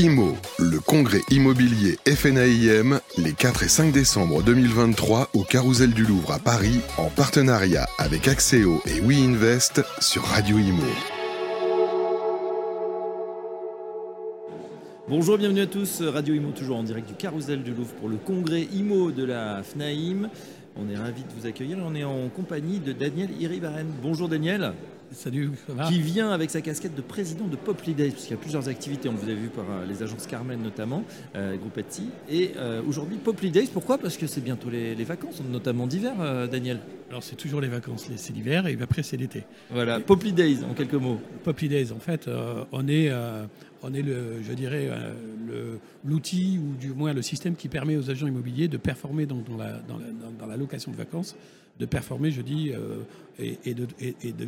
IMO, le congrès immobilier FNAIM, les 4 et 5 décembre 2023 au Carousel du Louvre à Paris, en partenariat avec Axéo et WeInvest sur Radio Imo. Bonjour, bienvenue à tous. Radio Imo toujours en direct du Carousel du Louvre pour le congrès IMO de la FNAIM. On est ravis de vous accueillir. On est en compagnie de Daniel Iribaren. Bonjour Daniel. Salut, ça va Qui vient avec sa casquette de président de Poply Days, puisqu'il y a plusieurs activités, on vous a vu par euh, les agences Carmen notamment, euh, groupe Etsy. Et euh, aujourd'hui, Poply Days, pourquoi? Parce que c'est bientôt les, les, vacances, notamment d'hiver, euh, Daniel. Alors c'est toujours les vacances, c'est l'hiver et après c'est l'été. Voilà, Poply Days en quelques mots. Poply Days, en fait, on est, on est le, je dirais, l'outil ou du moins le système qui permet aux agents immobiliers de performer dans, la, location de vacances, de performer, je dis, euh, et, de,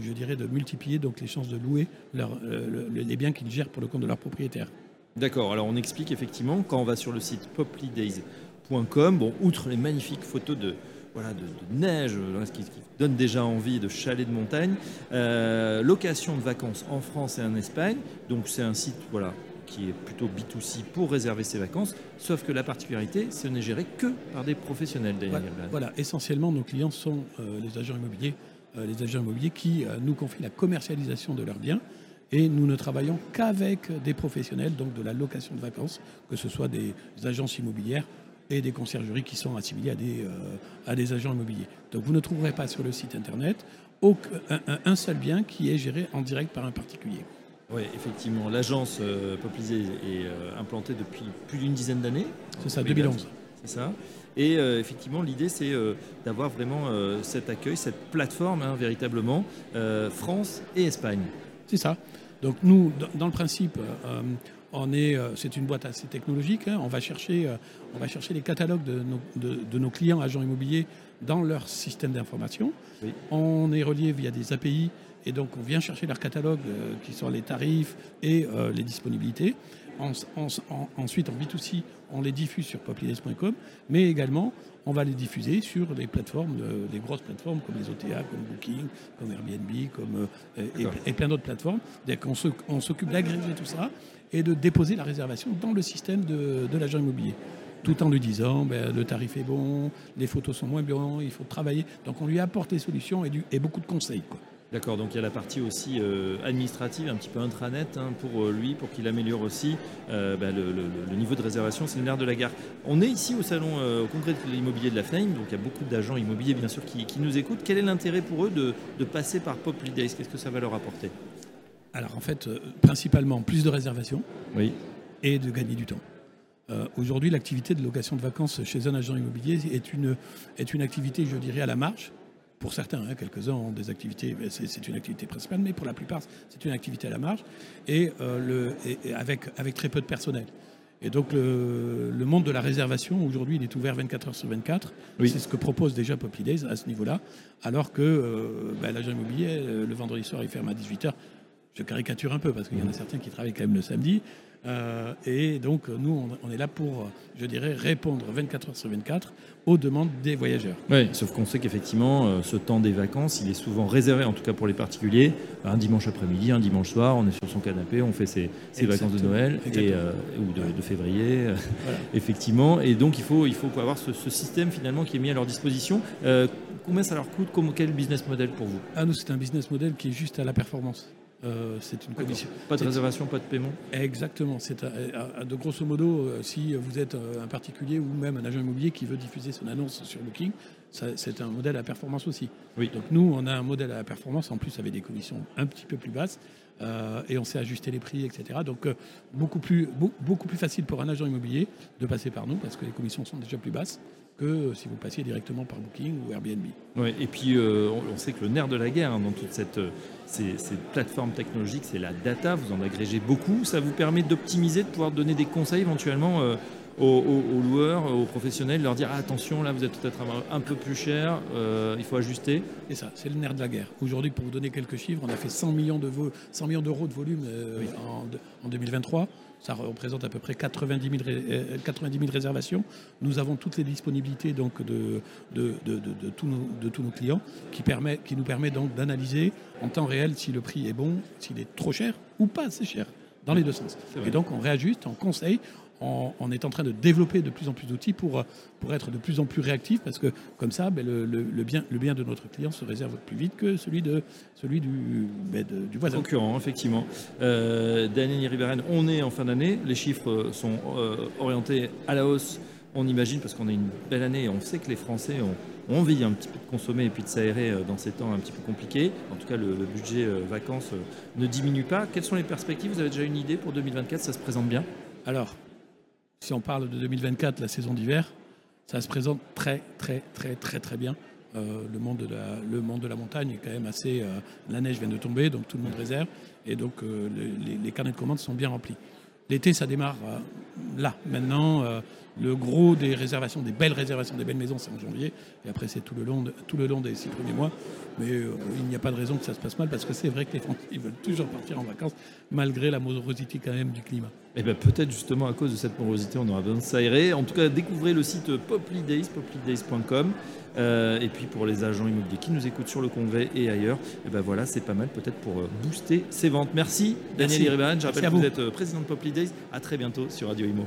je dirais, de multiplier donc les chances de louer euh, le, les biens qu'ils gèrent pour le compte de leurs propriétaires. D'accord. Alors on explique effectivement quand on va sur le site poplydays.com, bon, outre les magnifiques photos de voilà, de, neige, ce qui, donne déjà envie de chalets de montagne. Euh, location de vacances en France et en Espagne. Donc c'est un site voilà, qui est plutôt B2C pour réserver ses vacances. Sauf que la particularité, ce n'est géré que par des professionnels. Voilà, voilà, essentiellement nos clients sont euh, les agents immobiliers, euh, les agents immobiliers qui euh, nous confient la commercialisation de leurs biens. Et nous ne travaillons qu'avec des professionnels, donc de la location de vacances, que ce soit des agences immobilières et des conciergeries qui sont assimilées à des, à des agents immobiliers. Donc vous ne trouverez pas sur le site internet aucun, un, un, seul bien qui est géré en direct par un particulier. Oui, effectivement. L'agence euh, Poplisée est euh, implantée depuis plus d'une dizaine d'années. C'est ça, 2011. C'est ça. Et euh, effectivement, l'idée, c'est euh, d'avoir vraiment cet accueil, cette plateforme, hein, véritablement, France et Espagne. C'est ça. Donc nous, dans le principe, on est, c'est une boîte assez technologique. Hein. On, va chercher, on va chercher les catalogues de nos, de, de nos clients agents immobiliers dans leur système d'information. Oui. On est relié via des API et donc on vient chercher leurs catalogues euh, qui sont les tarifs et euh, les disponibilités. En, en, en, ensuite, en B2C, on les diffuse sur populist.com, mais également on va les diffuser sur des plateformes, euh, des grosses plateformes comme les OTA, comme Booking, comme Airbnb, comme, et, et, plein d'autres plateformes. On s'occupe d'agréger tout ça et de déposer la réservation dans le système de, de l'agent immobilier tout en lui disant ben, le tarif est bon, les photos sont moins bien, il faut travailler. Donc on lui apporte des solutions et, du, et beaucoup de conseils. Quoi. D'accord, donc il y a la partie aussi euh, administrative, un petit peu intranet hein, pour euh, lui, pour qu'il améliore aussi euh, bah, le, le, le, niveau de réservation, c'est le nerf de la gare. On est ici au salon, au congrès de l'immobilier de la FNAIM, donc il y a beaucoup d'agents immobiliers bien sûr qui, qui, nous écoutent. Quel est l'intérêt pour eux de, de passer par Poply Days Qu'est-ce que ça va leur apporter? Alors en fait, principalement plus de réservations oui. et de gagner du temps. Aujourd'hui, l'activité de location de vacances chez un agent immobilier est une, est une activité, je dirais, à la marge. Pour certains, hein, quelques-uns ont des activités, c'est une activité principale, mais pour la plupart, c'est une activité à la marge et, euh, le, et, et avec, avec très peu de personnel. Et donc le, le monde de la réservation, aujourd'hui, il est ouvert 24 heures sur 24. Oui. C'est ce que propose déjà Poppy Days à ce niveau-là. Alors que euh, bah, l'agent immobilier, le vendredi soir, il ferme à 18 heures. Je caricature un peu parce qu'il y en a certains qui travaillent quand même le samedi. Euh, et donc, nous, on, on, est là pour, je dirais, répondre 24 heures sur 24 aux demandes des voyageurs. Oui, sauf qu'on sait qu'effectivement, euh, ce temps des vacances, il est souvent réservé, en tout cas pour les particuliers, un dimanche après-midi, un dimanche soir, on est sur son canapé, on fait ses, ses vacances de Noël et, euh, ou de, de février, voilà. effectivement. Et donc, il faut, il faut avoir ce, ce, système finalement qui est mis à leur disposition. Combien ça leur coûte? Comment, Quel business model pour vous? Ah, nous, c'est un business model qui est juste à la performance. Euh, c'est une commission. Pas de réservation, pas de paiement Exactement. C'est de grosso modo, euh, si vous êtes un particulier ou même un agent immobilier qui veut diffuser son annonce sur Booking, c'est un modèle à performance aussi. Oui. Donc nous, on a un modèle à performance en plus avec des commissions un petit peu plus basses. Euh, et on sait ajuster les prix, etc. Donc euh, beaucoup, plus, facile pour un agent immobilier de passer par nous parce que les commissions sont déjà plus basses que si vous passiez directement par Booking ou Airbnb. Et puis euh, on, sait que le nerf de la guerre hein, dans toute cette, ces, ces, plateformes technologiques, c'est la data, vous en agrégez beaucoup, ça vous permet d'optimiser, de pouvoir donner des conseils éventuellement euh, aux, aux, aux, loueurs, aux professionnels, leur dire ah, attention, là vous êtes peut-être un, un, peu plus cher, euh, il faut ajuster. Et ça, c'est le nerf de la guerre. Aujourd'hui, pour vous donner quelques chiffres, on a fait 100 millions d'euros de volume euh, oui. en, en 2023 ça représente à peu près 90 000, 90 000 réservations. Nous avons toutes les disponibilités donc de, de, de, de, tous, nos, de tous nos clients qui, permet, qui nous permet donc d'analyser en temps réel si le prix est bon, s'il est trop cher ou pas assez cher. dans les deux sens. Et donc on réajuste, on conseille, on, est en train de développer de plus en plus d'outils pour, pour être de plus en plus réactif parce que comme ça, ben, le, bien, le bien de notre client se réserve plus vite que celui, de, celui du, ben, du voisin. Concurrent, effectivement. Euh, Daniel Riberen, on est en fin d'année, les chiffres sont euh, orientés à la hausse on imagine, parce qu'on a une belle année et on sait que les Français ont, envie un petit peu de consommer et puis de s'aérer euh, dans ces temps un petit peu compliqués. En tout cas, le, budget vacances ne diminue pas. Quelles sont les perspectives? Vous avez déjà une idée pour 2024 Ça se présente bien? Alors, si on parle de 2024, la saison d'hiver, ça se présente très, très, très, très, très bien. Euh, le, monde de la, montagne est quand même assez. Euh, la neige vient de tomber, donc tout le monde réserve. Et donc euh, les, les, carnets de commandes sont bien remplis. L'été, ça démarre là. Maintenant, le gros des réservations, des belles réservations, des belles maisons, c'est en janvier. Et après, c'est tout, le long tout le long des six premiers mois. Mais euh, il n'y a pas de raison que ça se passe mal parce que c'est vrai que les Français ils veulent toujours partir en vacances malgré la morosité quand même du climat. Et eh bien peut-être justement à cause de cette morosité, on aura besoin de s'aérer. En tout cas, découvrez le site Poply Days, poplydays.com. Euh, et puis pour les agents immobiliers qui nous écoutent sur le congrès et ailleurs, et eh ben voilà, c'est pas mal peut-être pour euh, booster ses ventes. Merci, Daniel Iribaran. Je rappelle que vous. êtes président de Poply Days. À très bientôt sur Radio Imo.